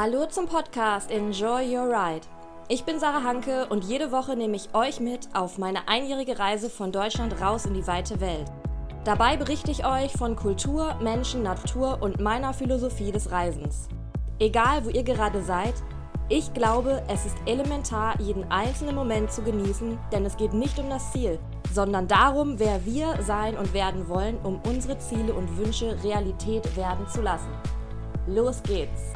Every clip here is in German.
Hallo zum Podcast Enjoy Your Ride. Ich bin Sarah Hanke und jede Woche nehme ich euch mit auf meine einjährige Reise von Deutschland raus in die weite Welt. Dabei berichte ich euch von Kultur, Menschen, Natur und meiner Philosophie des Reisens. Egal, wo ihr gerade seid, ich glaube, es ist elementar, jeden einzelnen Moment zu genießen, denn es geht nicht um das Ziel, sondern darum, wer wir sein und werden wollen, um unsere Ziele und Wünsche Realität werden zu lassen. Los geht's!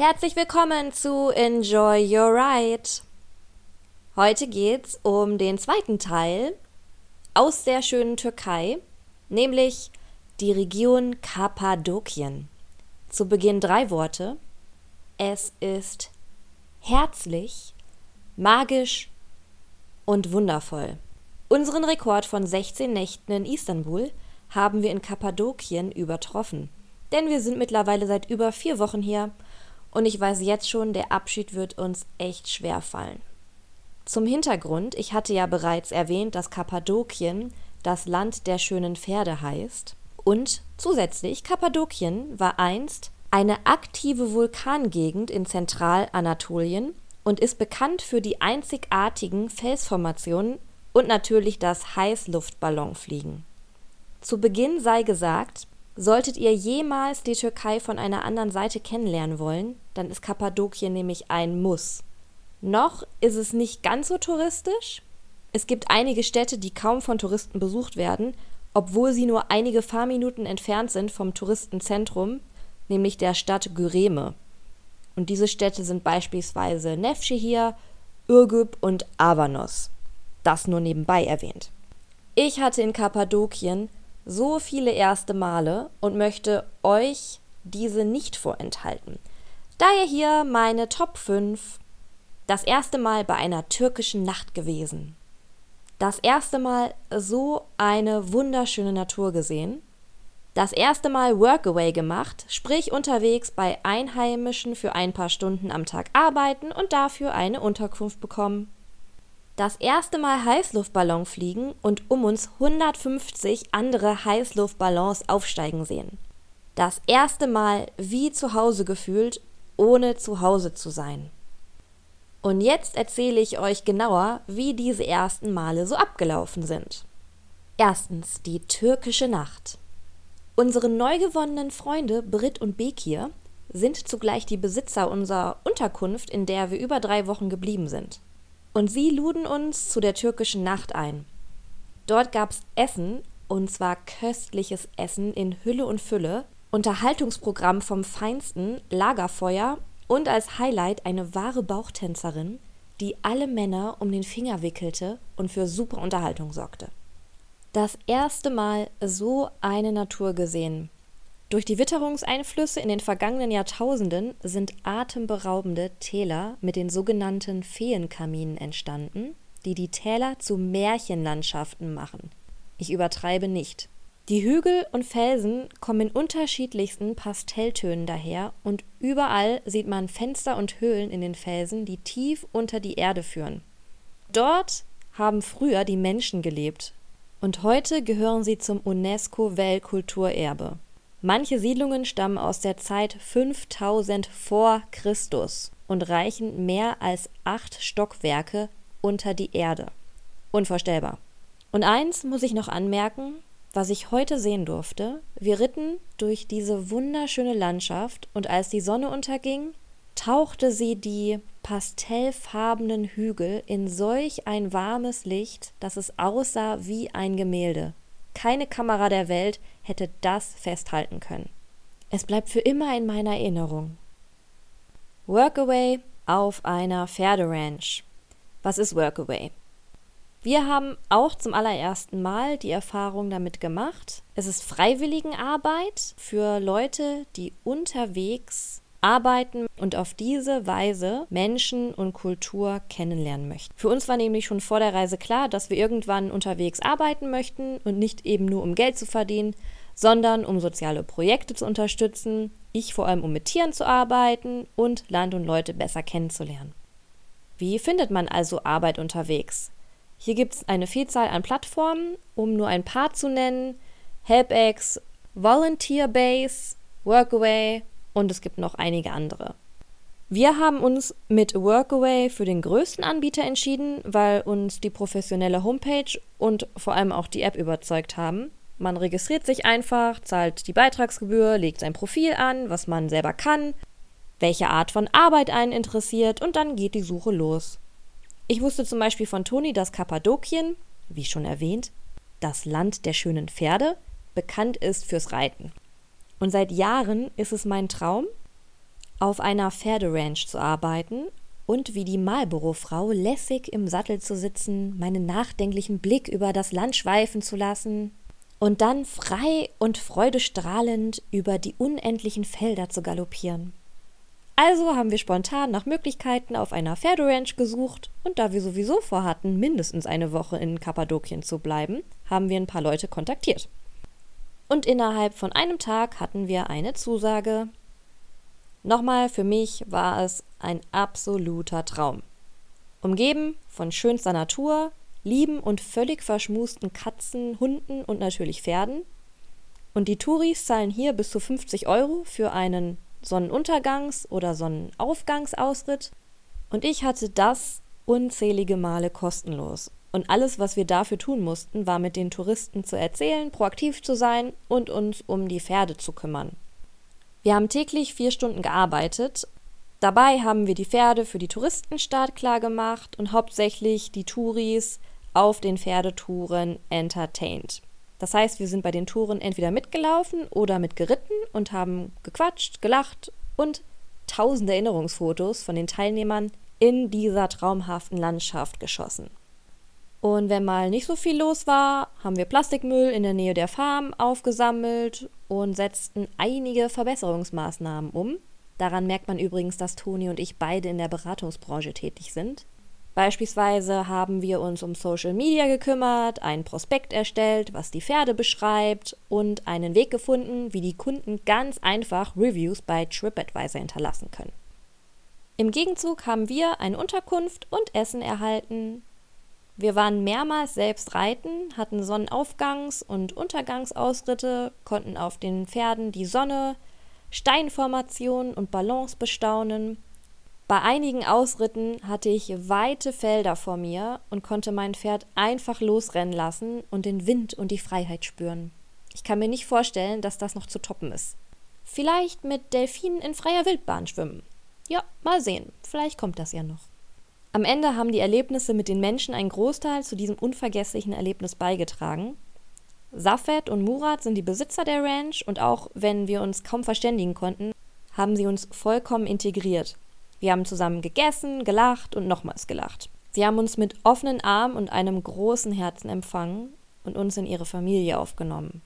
Herzlich willkommen zu Enjoy Your Ride. Heute geht's um den zweiten Teil aus der schönen Türkei, nämlich die Region Kappadokien. Zu Beginn drei Worte. Es ist herzlich, magisch und wundervoll. Unseren Rekord von 16 Nächten in Istanbul haben wir in Kappadokien übertroffen. Denn wir sind mittlerweile seit über vier Wochen hier und ich weiß jetzt schon, der Abschied wird uns echt schwer fallen. Zum Hintergrund, ich hatte ja bereits erwähnt, dass Kappadokien das Land der schönen Pferde heißt. Und zusätzlich, Kappadokien war einst eine aktive Vulkangegend in Zentralanatolien und ist bekannt für die einzigartigen Felsformationen und natürlich das Heißluftballonfliegen. Zu Beginn sei gesagt, Solltet ihr jemals die Türkei von einer anderen Seite kennenlernen wollen, dann ist Kappadokien nämlich ein Muss. Noch ist es nicht ganz so touristisch. Es gibt einige Städte, die kaum von Touristen besucht werden, obwohl sie nur einige Fahrminuten entfernt sind vom Touristenzentrum, nämlich der Stadt Güreme. Und diese Städte sind beispielsweise Nevşehir, Ürgüp und Avanos. Das nur nebenbei erwähnt. Ich hatte in Kappadokien so viele erste Male und möchte euch diese nicht vorenthalten. Daher hier meine Top 5. Das erste Mal bei einer türkischen Nacht gewesen. Das erste Mal so eine wunderschöne Natur gesehen. Das erste Mal Workaway gemacht, sprich unterwegs bei Einheimischen für ein paar Stunden am Tag arbeiten und dafür eine Unterkunft bekommen das erste Mal Heißluftballon fliegen und um uns 150 andere Heißluftballons aufsteigen sehen. Das erste Mal wie zu Hause gefühlt, ohne zu Hause zu sein. Und jetzt erzähle ich euch genauer, wie diese ersten Male so abgelaufen sind. Erstens die türkische Nacht. Unsere neu gewonnenen Freunde Brit und Bekir sind zugleich die Besitzer unserer Unterkunft, in der wir über drei Wochen geblieben sind. Und sie luden uns zu der türkischen Nacht ein. Dort gab's Essen, und zwar köstliches Essen in Hülle und Fülle, Unterhaltungsprogramm vom Feinsten, Lagerfeuer und als Highlight eine wahre Bauchtänzerin, die alle Männer um den Finger wickelte und für super Unterhaltung sorgte. Das erste Mal so eine Natur gesehen, durch die Witterungseinflüsse in den vergangenen Jahrtausenden sind atemberaubende Täler mit den sogenannten Feenkaminen entstanden, die die Täler zu Märchenlandschaften machen. Ich übertreibe nicht. Die Hügel und Felsen kommen in unterschiedlichsten Pastelltönen daher und überall sieht man Fenster und Höhlen in den Felsen, die tief unter die Erde führen. Dort haben früher die Menschen gelebt und heute gehören sie zum UNESCO Weltkulturerbe. Manche Siedlungen stammen aus der Zeit 5000 vor Christus und reichen mehr als acht Stockwerke unter die Erde. Unvorstellbar. Und eins muss ich noch anmerken, was ich heute sehen durfte. Wir ritten durch diese wunderschöne Landschaft und als die Sonne unterging, tauchte sie die pastellfarbenen Hügel in solch ein warmes Licht, dass es aussah wie ein Gemälde. Keine Kamera der Welt hätte das festhalten können. Es bleibt für immer in meiner Erinnerung. Workaway auf einer Pferderanch. Was ist Workaway? Wir haben auch zum allerersten Mal die Erfahrung damit gemacht. Es ist Freiwilligenarbeit für Leute, die unterwegs arbeiten und auf diese Weise Menschen und Kultur kennenlernen möchten. Für uns war nämlich schon vor der Reise klar, dass wir irgendwann unterwegs arbeiten möchten und nicht eben nur um Geld zu verdienen, sondern um soziale Projekte zu unterstützen, ich vor allem um mit Tieren zu arbeiten und Land und Leute besser kennenzulernen. Wie findet man also Arbeit unterwegs? Hier gibt es eine Vielzahl an Plattformen, um nur ein paar zu nennen. HelpX, Volunteer Base, Workaway und es gibt noch einige andere. Wir haben uns mit Workaway für den größten Anbieter entschieden, weil uns die professionelle Homepage und vor allem auch die App überzeugt haben. Man registriert sich einfach, zahlt die Beitragsgebühr, legt sein Profil an, was man selber kann, welche Art von Arbeit einen interessiert und dann geht die Suche los. Ich wusste zum Beispiel von Toni, dass Kappadokien, wie schon erwähnt, das Land der schönen Pferde, bekannt ist fürs Reiten. Und seit Jahren ist es mein Traum, auf einer Pferderanch zu arbeiten und wie die Marlboro-Frau lässig im Sattel zu sitzen, meinen nachdenklichen Blick über das Land schweifen zu lassen und dann frei und freudestrahlend über die unendlichen Felder zu galoppieren. Also haben wir spontan nach Möglichkeiten auf einer Pferderanch gesucht und da wir sowieso vorhatten, mindestens eine Woche in Kappadokien zu bleiben, haben wir ein paar Leute kontaktiert. Und innerhalb von einem Tag hatten wir eine Zusage, Nochmal, für mich war es ein absoluter Traum. Umgeben von schönster Natur, lieben und völlig verschmusten Katzen, Hunden und natürlich Pferden. Und die Touris zahlen hier bis zu 50 Euro für einen Sonnenuntergangs- oder Sonnenaufgangsausritt. Und ich hatte das unzählige Male kostenlos. Und alles, was wir dafür tun mussten, war mit den Touristen zu erzählen, proaktiv zu sein und uns um die Pferde zu kümmern. Wir haben täglich vier Stunden gearbeitet. Dabei haben wir die Pferde für die Touristen startklar gemacht und hauptsächlich die Touris auf den Pferdetouren entertained. Das heißt, wir sind bei den Touren entweder mitgelaufen oder mitgeritten und haben gequatscht, gelacht und tausende Erinnerungsfotos von den Teilnehmern in dieser traumhaften Landschaft geschossen. Und wenn mal nicht so viel los war, haben wir Plastikmüll in der Nähe der Farm aufgesammelt und setzten einige Verbesserungsmaßnahmen um. Daran merkt man übrigens, dass Toni und ich beide in der Beratungsbranche tätig sind. Beispielsweise haben wir uns um Social Media gekümmert, einen Prospekt erstellt, was die Pferde beschreibt und einen Weg gefunden, wie die Kunden ganz einfach Reviews bei TripAdvisor hinterlassen können. Im Gegenzug haben wir eine Unterkunft und Essen erhalten, wir waren mehrmals selbst reiten, hatten Sonnenaufgangs- und Untergangsausritte, konnten auf den Pferden die Sonne, Steinformationen und Ballons bestaunen. Bei einigen Ausritten hatte ich weite Felder vor mir und konnte mein Pferd einfach losrennen lassen und den Wind und die Freiheit spüren. Ich kann mir nicht vorstellen, dass das noch zu toppen ist. Vielleicht mit Delfinen in freier Wildbahn schwimmen. Ja, mal sehen. Vielleicht kommt das ja noch. Am Ende haben die Erlebnisse mit den Menschen einen Großteil zu diesem unvergesslichen Erlebnis beigetragen. Safed und Murat sind die Besitzer der Ranch und auch wenn wir uns kaum verständigen konnten, haben sie uns vollkommen integriert. Wir haben zusammen gegessen, gelacht und nochmals gelacht. Sie haben uns mit offenen Armen und einem großen Herzen empfangen und uns in ihre Familie aufgenommen.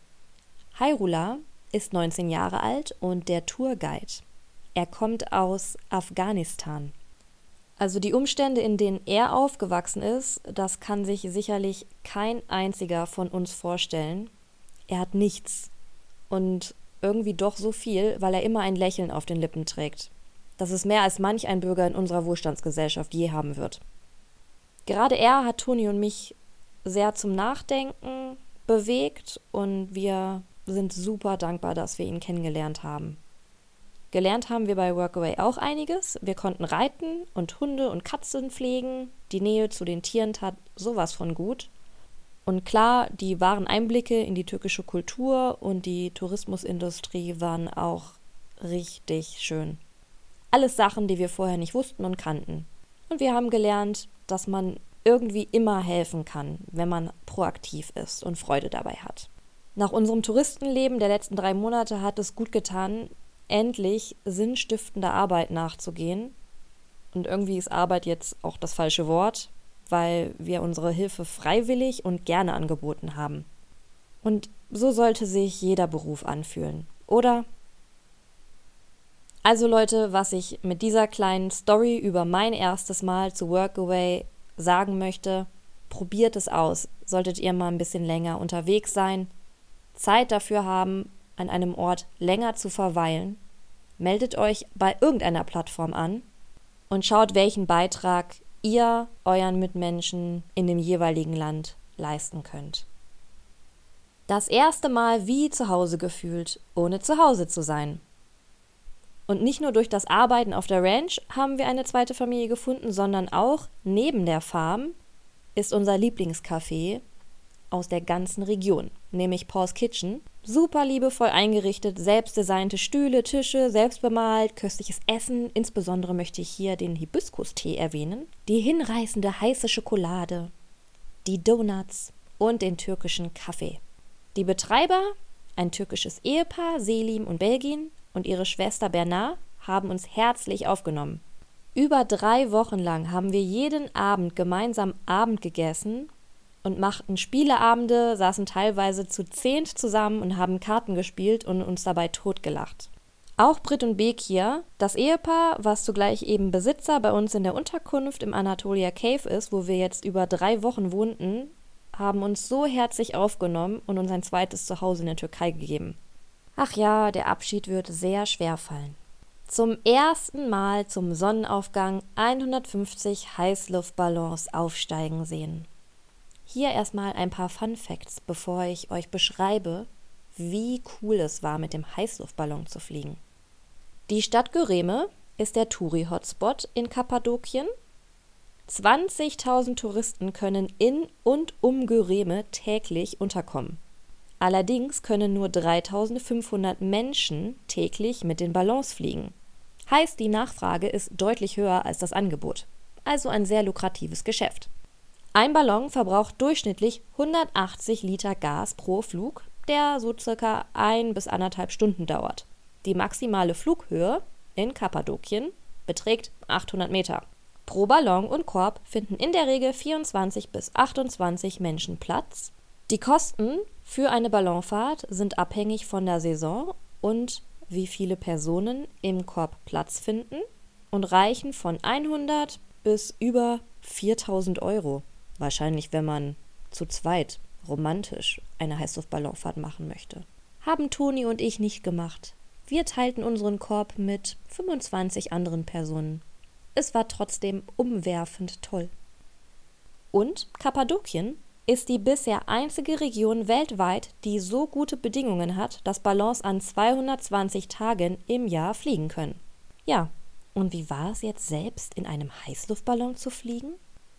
Hairula ist 19 Jahre alt und der Tourguide. Er kommt aus Afghanistan. Also die Umstände, in denen er aufgewachsen ist, das kann sich sicherlich kein einziger von uns vorstellen. Er hat nichts und irgendwie doch so viel, weil er immer ein Lächeln auf den Lippen trägt. Das ist mehr als manch ein Bürger in unserer Wohlstandsgesellschaft je haben wird. Gerade er hat Toni und mich sehr zum Nachdenken bewegt und wir sind super dankbar, dass wir ihn kennengelernt haben. Gelernt haben wir bei Workaway auch einiges. Wir konnten reiten und Hunde und Katzen pflegen. Die Nähe zu den Tieren tat sowas von gut. Und klar, die wahren Einblicke in die türkische Kultur und die Tourismusindustrie waren auch richtig schön. Alles Sachen, die wir vorher nicht wussten und kannten. Und wir haben gelernt, dass man irgendwie immer helfen kann, wenn man proaktiv ist und Freude dabei hat. Nach unserem Touristenleben der letzten drei Monate hat es gut getan, endlich sinnstiftender Arbeit nachzugehen. Und irgendwie ist Arbeit jetzt auch das falsche Wort, weil wir unsere Hilfe freiwillig und gerne angeboten haben. Und so sollte sich jeder Beruf anfühlen, oder? Also Leute, was ich mit dieser kleinen Story über mein erstes Mal zu Workaway sagen möchte, probiert es aus. Solltet ihr mal ein bisschen länger unterwegs sein, Zeit dafür haben, an einem Ort länger zu verweilen, meldet euch bei irgendeiner Plattform an und schaut, welchen Beitrag ihr euren Mitmenschen in dem jeweiligen Land leisten könnt. Das erste Mal wie zu Hause gefühlt, ohne zu Hause zu sein. Und nicht nur durch das Arbeiten auf der Ranch haben wir eine zweite Familie gefunden, sondern auch neben der Farm ist unser Lieblingscafé aus der ganzen Region, nämlich Paul's Kitchen. Super liebevoll eingerichtet, selbstdesignte Stühle, Tische, selbst bemalt, köstliches Essen. Insbesondere möchte ich hier den Hibiskus-Tee erwähnen, die hinreißende heiße Schokolade, die Donuts und den türkischen Kaffee. Die Betreiber, ein türkisches Ehepaar, Selim und Belgien, und ihre Schwester Bernard haben uns herzlich aufgenommen. Über drei Wochen lang haben wir jeden Abend gemeinsam Abend gegessen und machten Spieleabende, saßen teilweise zu zehnt zusammen und haben Karten gespielt und uns dabei totgelacht. Auch Brit und Bekir, das Ehepaar, was zugleich eben Besitzer bei uns in der Unterkunft im Anatolia Cave ist, wo wir jetzt über drei Wochen wohnten, haben uns so herzlich aufgenommen und uns ein zweites Zuhause in der Türkei gegeben. Ach ja, der Abschied wird sehr schwer fallen. Zum ersten Mal zum Sonnenaufgang 150 Heißluftballons aufsteigen sehen. Hier erstmal ein paar Fun Facts, bevor ich euch beschreibe, wie cool es war, mit dem Heißluftballon zu fliegen. Die Stadt Göreme ist der Touri-Hotspot in Kappadokien. 20.000 Touristen können in und um Göreme täglich unterkommen. Allerdings können nur 3500 Menschen täglich mit den Ballons fliegen. Heißt, die Nachfrage ist deutlich höher als das Angebot. Also ein sehr lukratives Geschäft. Ein Ballon verbraucht durchschnittlich 180 Liter Gas pro Flug, der so circa ein bis anderthalb Stunden dauert. Die maximale Flughöhe in Kappadokien beträgt 800 Meter. Pro Ballon und Korb finden in der Regel 24 bis 28 Menschen Platz. Die Kosten für eine Ballonfahrt sind abhängig von der Saison und wie viele Personen im Korb Platz finden und reichen von 100 bis über 4000 Euro. Wahrscheinlich, wenn man zu zweit romantisch eine Heißluftballonfahrt machen möchte. Haben Toni und ich nicht gemacht. Wir teilten unseren Korb mit 25 anderen Personen. Es war trotzdem umwerfend toll. Und Kappadokien ist die bisher einzige Region weltweit, die so gute Bedingungen hat, dass Ballons an 220 Tagen im Jahr fliegen können. Ja, und wie war es jetzt selbst in einem Heißluftballon zu fliegen?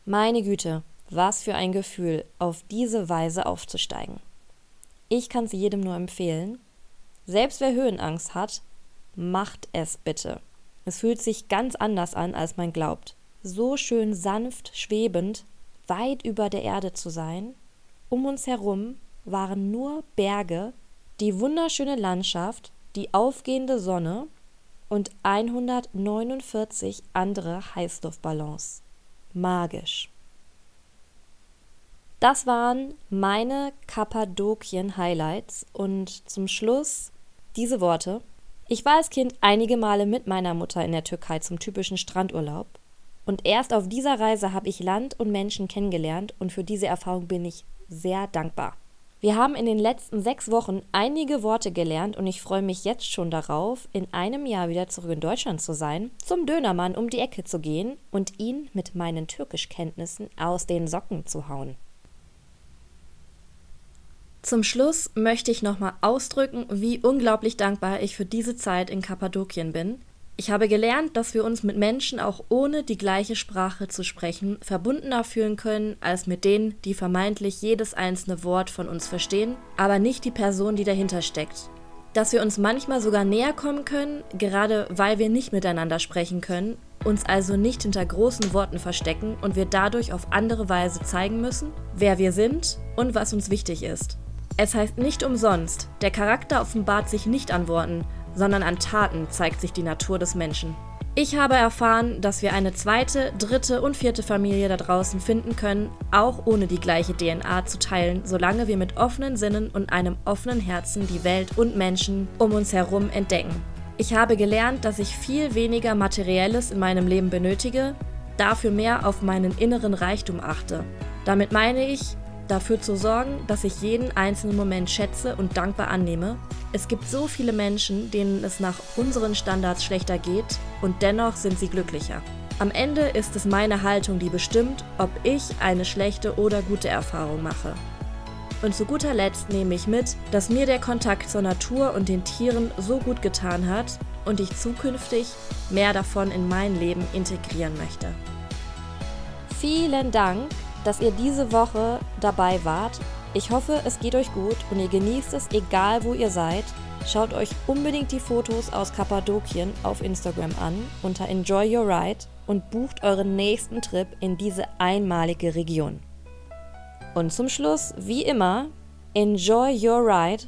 Meine Güte, was für ein Gefühl, auf diese Weise aufzusteigen. Ich kann es jedem nur empfehlen. Selbst wer Höhenangst hat, macht es bitte. Es fühlt sich ganz anders an, als man glaubt. So schön sanft, schwebend, weit über der Erde zu sein. Um uns herum waren nur Berge, die wunderschöne Landschaft, die aufgehende Sonne und 149 andere Heißluftballons. Magisch. Das waren meine Kappadokien-Highlights und zum Schluss diese Worte. Ich war als Kind einige Male mit meiner Mutter in der Türkei zum typischen Strandurlaub und erst auf dieser Reise habe ich Land und Menschen kennengelernt und für diese Erfahrung bin ich sehr dankbar. Wir haben in den letzten sechs Wochen einige Worte gelernt und ich freue mich jetzt schon darauf, in einem Jahr wieder zurück in Deutschland zu sein, zum Dönermann um die Ecke zu gehen und ihn mit meinen Türkischkenntnissen aus den Socken zu hauen. Zum Schluss möchte ich nochmal ausdrücken, wie unglaublich dankbar ich für diese Zeit in Kappadokien bin. Ich habe gelernt, dass wir uns mit Menschen auch ohne die gleiche Sprache zu sprechen verbundener fühlen können als mit denen, die vermeintlich jedes einzelne Wort von uns verstehen, aber nicht die Person, die dahinter steckt. Dass wir uns manchmal sogar näher kommen können, gerade weil wir nicht miteinander sprechen können, uns also nicht hinter großen Worten verstecken und wir dadurch auf andere Weise zeigen müssen, wer wir sind und was uns wichtig ist. Es heißt nicht umsonst, der Charakter offenbart sich nicht an Worten, sondern an Taten zeigt sich die Natur des Menschen. Ich habe erfahren, dass wir eine zweite, dritte und vierte Familie da draußen finden können, auch ohne die gleiche DNA zu teilen, solange wir mit offenen Sinnen und einem offenen Herzen die Welt und Menschen um uns herum entdecken. Ich habe gelernt, dass ich viel weniger Materielles in meinem Leben benötige, dafür mehr auf meinen inneren Reichtum achte. Damit meine ich, dafür zu sorgen, dass ich jeden einzelnen Moment schätze und dankbar annehme. Es gibt so viele Menschen, denen es nach unseren Standards schlechter geht und dennoch sind sie glücklicher. Am Ende ist es meine Haltung, die bestimmt, ob ich eine schlechte oder gute Erfahrung mache. Und zu guter Letzt nehme ich mit, dass mir der Kontakt zur Natur und den Tieren so gut getan hat und ich zukünftig mehr davon in mein Leben integrieren möchte. Vielen Dank, dass ihr diese Woche dabei wart. Ich hoffe, es geht euch gut und ihr genießt es, egal wo ihr seid. Schaut euch unbedingt die Fotos aus Kappadokien auf Instagram an unter Enjoy Your Ride und bucht euren nächsten Trip in diese einmalige Region. Und zum Schluss, wie immer, enjoy your ride,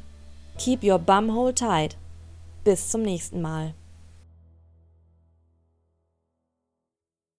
keep your bum hole tight. Bis zum nächsten Mal.